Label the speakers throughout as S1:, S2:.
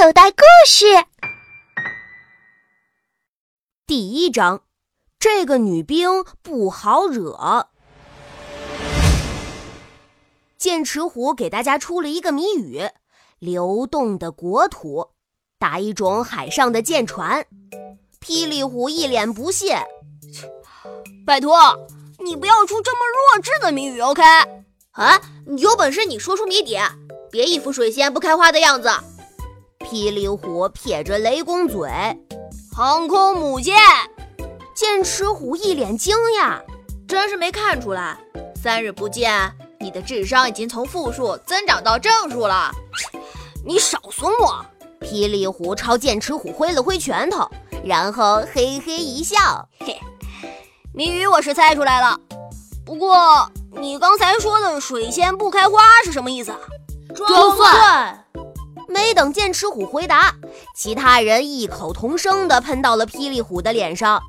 S1: 口袋故事
S2: 第一章：这个女兵不好惹。剑齿虎给大家出了一个谜语：流动的国土，打一种海上的舰船。霹雳虎一脸不屑：“
S3: 拜托，你不要出这么弱智的谜语，OK？啊，有本事你说出谜底，别一副水仙不开花的样子。”
S2: 霹雳虎撇着雷公嘴，
S3: 航空母舰。
S2: 剑齿虎一脸惊讶，
S3: 真是没看出来，三日不见，你的智商已经从负数增长到正数了。你少损我！
S2: 霹雳虎朝剑齿虎挥了挥拳头，然后嘿嘿一笑，
S3: 嘿，谜语我是猜出来了，不过你刚才说的水仙不开花是什么意思啊？
S4: 装蒜。
S2: 没等剑齿虎回答，其他人异口同声地喷到了霹雳虎的脸上。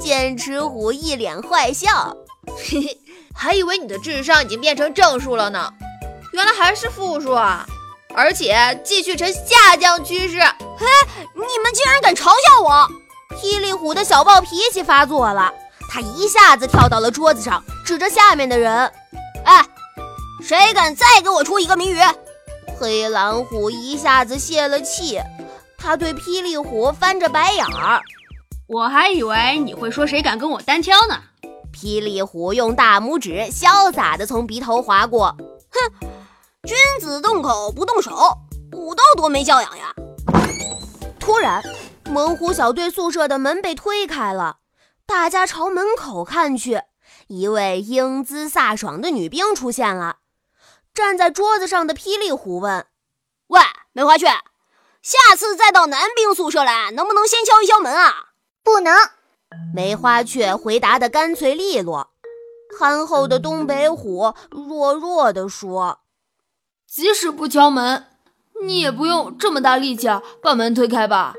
S2: 剑齿虎一脸坏笑，
S3: 嘿嘿，还以为你的智商已经变成正数了呢，原来还是负数啊！而且继续呈下降趋势。嘿，你们竟然敢嘲笑我！
S2: 霹雳虎的小暴脾气发作了，他一下子跳到了桌子上，指着下面的人：“
S3: 哎，谁敢再给我出一个谜语？”
S2: 黑狼虎一下子泄了气，他对霹雳虎翻着白眼儿。
S4: 我还以为你会说谁敢跟我单挑呢。
S2: 霹雳虎用大拇指潇洒地从鼻头划过，
S3: 哼，君子动口不动手，武斗多没教养呀！
S2: 突然，猛虎小队宿舍的门被推开了，大家朝门口看去，一位英姿飒爽的女兵出现了。站在桌子上的霹雳虎问：“
S3: 喂，梅花雀，下次再到男兵宿舍来，能不能先敲一敲门啊？”“
S1: 不能。”
S2: 梅花雀回答的干脆利落。憨厚的东北虎弱弱地说：“
S4: 即使不敲门，你也不用这么大力气把门推开吧？”“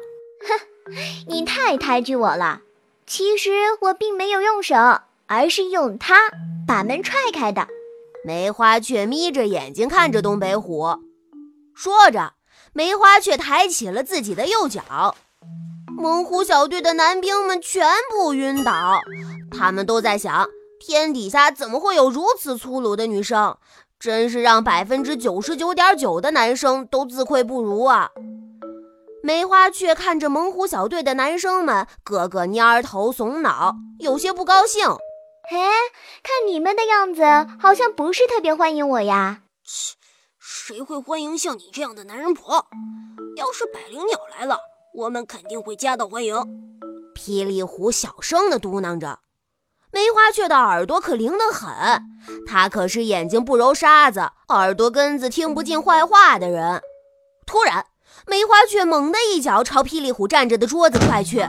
S1: 哼，你太抬举我了。其实我并没有用手，而是用它把门踹开的。”
S2: 梅花雀眯着眼睛看着东北虎，说着，梅花雀抬起了自己的右脚。猛虎小队的男兵们全部晕倒，他们都在想：天底下怎么会有如此粗鲁的女生？真是让百分之九十九点九的男生都自愧不如啊！梅花雀看着猛虎小队的男生们，个个蔫头耸脑，有些不高兴。
S1: 哎，看你们的样子，好像不是特别欢迎我呀。
S3: 切，谁会欢迎像你这样的男人婆？要是百灵鸟来了，我们肯定会夹道欢迎。
S2: 霹雳虎小声地嘟囔着。梅花雀的耳朵可灵得很，它可是眼睛不揉沙子，耳朵根子听不进坏话的人。突然，梅花雀猛地一脚朝霹雳虎站着的桌子踹去。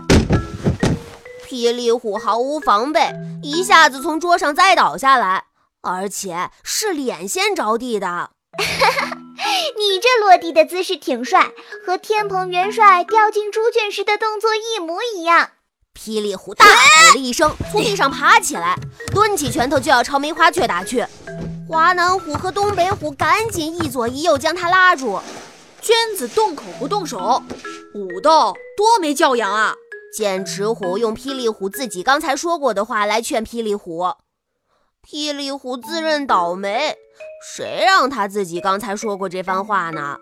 S2: 霹雳虎毫无防备，一下子从桌上栽倒下来，而且是脸先着地的。
S1: 你这落地的姿势挺帅，和天蓬元帅掉进猪圈时的动作一模一样。
S2: 霹雳虎大吼了一声，从地上爬起来，抡起拳头就要朝梅花雀打去。华南虎和东北虎赶紧一左一右将他拉住。
S3: 娟子动口不动手，武斗多没教养啊！
S2: 剑齿虎用霹雳虎自己刚才说过的话来劝霹雳虎，霹雳虎自认倒霉，谁让他自己刚才说过这番话呢？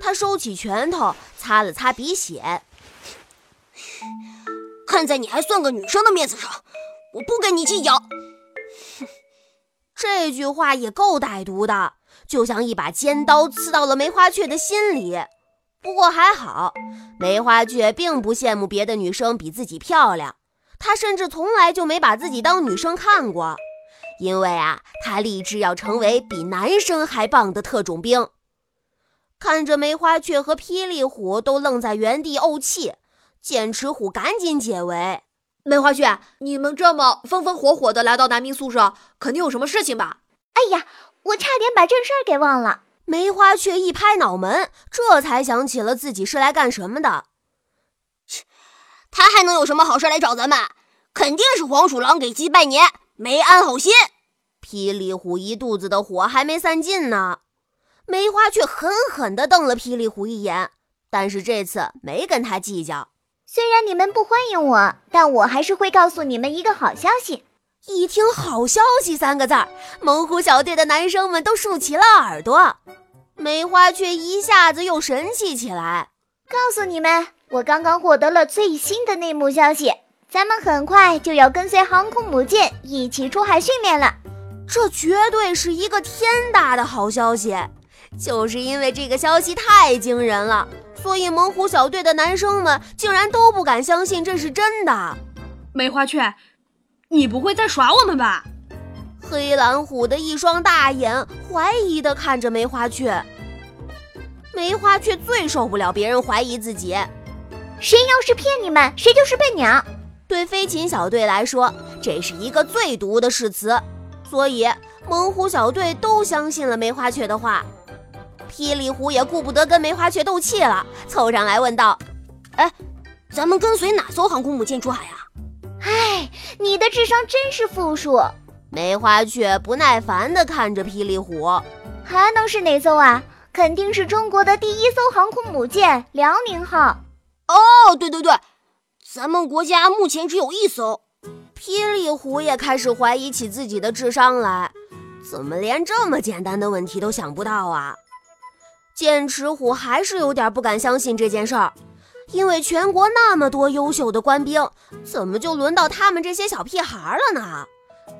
S2: 他收起拳头，擦了擦鼻血。
S3: 看在你还算个女生的面子上，我不跟你计较。
S2: 哼，这句话也够歹毒的，就像一把尖刀刺到了梅花雀的心里。不过还好，梅花雀并不羡慕别的女生比自己漂亮，她甚至从来就没把自己当女生看过，因为啊，她立志要成为比男生还棒的特种兵。看着梅花雀和霹雳虎都愣在原地怄气，剑齿虎赶紧解围：“
S3: 梅花雀，你们这么风风火火的来到男兵宿舍，肯定有什么事情吧？”“
S1: 哎呀，我差点把正事儿给忘了。”
S2: 梅花雀一拍脑门，这才想起了自己是来干什么的。
S3: 切，他还能有什么好事来找咱们？肯定是黄鼠狼给鸡拜年，没安好心。
S2: 霹雳虎一肚子的火还没散尽呢。梅花雀狠狠地瞪了霹雳虎一眼，但是这次没跟他计较。
S1: 虽然你们不欢迎我，但我还是会告诉你们一个好消息。
S2: 一听“好消息”三个字儿，猛虎小队的男生们都竖起了耳朵。梅花却一下子又神气起来，
S1: 告诉你们，我刚刚获得了最新的内幕消息，咱们很快就要跟随航空母舰一起出海训练了。
S2: 这绝对是一个天大的好消息！就是因为这个消息太惊人了。所以，猛虎小队的男生们竟然都不敢相信这是真的。
S5: 梅花雀，你不会在耍我们吧？
S2: 黑蓝虎的一双大眼怀疑地看着梅花雀。梅花雀最受不了别人怀疑自己。
S1: 谁要是骗你们，谁就是笨鸟。
S2: 对飞禽小队来说，这是一个最毒的誓词。所以，猛虎小队都相信了梅花雀的话。霹雳虎也顾不得跟梅花雀斗气了，凑上来问道：“
S6: 哎，咱们跟随哪艘航空母舰出海啊？”
S1: 哎，你的智商真是负数。
S2: 梅花雀不耐烦地看着霹雳虎，
S1: 还能是哪艘啊？肯定是中国的第一艘航空母舰“辽宁号”。
S6: 哦，对对对，咱们国家目前只有一艘。
S2: 霹雳虎也开始怀疑起自己的智商来，怎么连这么简单的问题都想不到啊？剑齿虎还是有点不敢相信这件事儿，因为全国那么多优秀的官兵，怎么就轮到他们这些小屁孩了呢？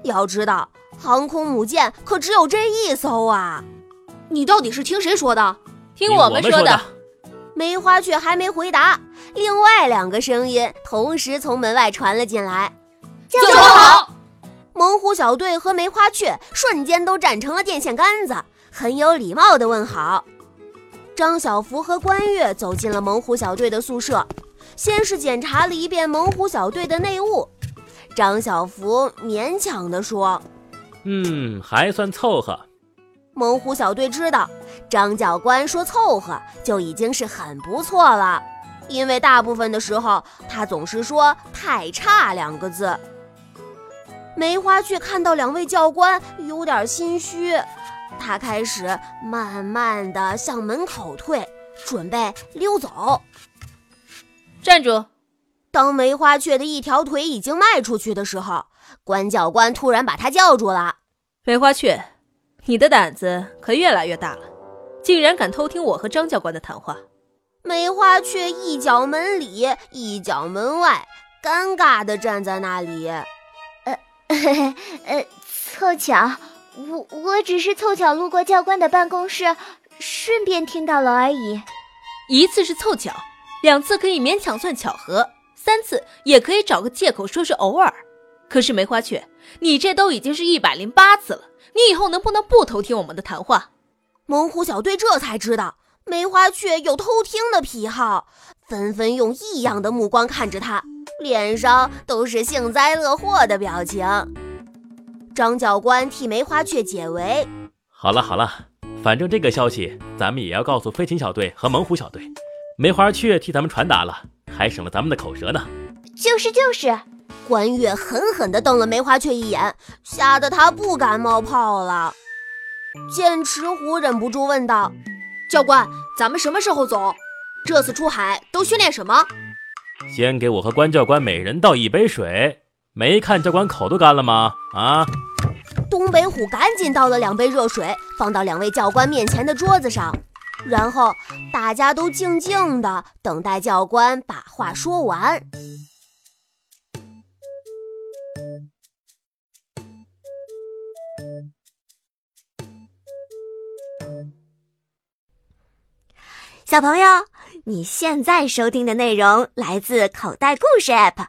S2: 要知道，航空母舰可只有这一艘啊！
S3: 你到底是听谁说的？
S7: 听我们说的。
S2: 梅花雀还没回答，另外两个声音同时从门外传了进来：“
S1: 教官好！”
S2: 猛虎小队和梅花雀瞬间都站成了电线杆子，很有礼貌的问好。张小福和关月走进了猛虎小队的宿舍，先是检查了一遍猛虎小队的内务。张小福勉强地说：“
S7: 嗯，还算凑合。”
S2: 猛虎小队知道，张教官说凑合就已经是很不错了，因为大部分的时候他总是说“太差”两个字。梅花却看到两位教官有点心虚。他开始慢慢的向门口退，准备溜走。
S3: 站住！
S2: 当梅花雀的一条腿已经迈出去的时候，关教官突然把他叫住了。
S8: 梅花雀，你的胆子可越来越大了，竟然敢偷听我和张教官的谈话。
S2: 梅花雀一脚门里，一脚门外，尴尬的站在那里。
S1: 呃，呃，凑巧。我我只是凑巧路过教官的办公室，顺便听到了而已。
S8: 一次是凑巧，两次可以勉强算巧合，三次也可以找个借口说是偶尔。可是梅花雀，你这都已经是一百零八次了，你以后能不能不偷听我们的谈话？
S2: 猛虎小队这才知道梅花雀有偷听的癖好，纷纷用异样的目光看着他，脸上都是幸灾乐祸的表情。张教官替梅花雀解围。
S7: 好了好了，反正这个消息咱们也要告诉飞禽小队和猛虎小队。梅花雀替咱们传达了，还省了咱们的口舌呢。
S1: 就是就是，
S2: 关月狠狠地瞪了梅花雀一眼，吓得他不敢冒泡了。剑齿虎忍不住问道：“
S3: 教官，咱们什么时候走？这次出海都训练什么？”
S7: 先给我和关教官每人倒一杯水。没看教官口都干了吗？啊！
S2: 东北虎赶紧倒了两杯热水，放到两位教官面前的桌子上，然后大家都静静的等待教官把话说完。
S9: 小朋友，你现在收听的内容来自口袋故事 App。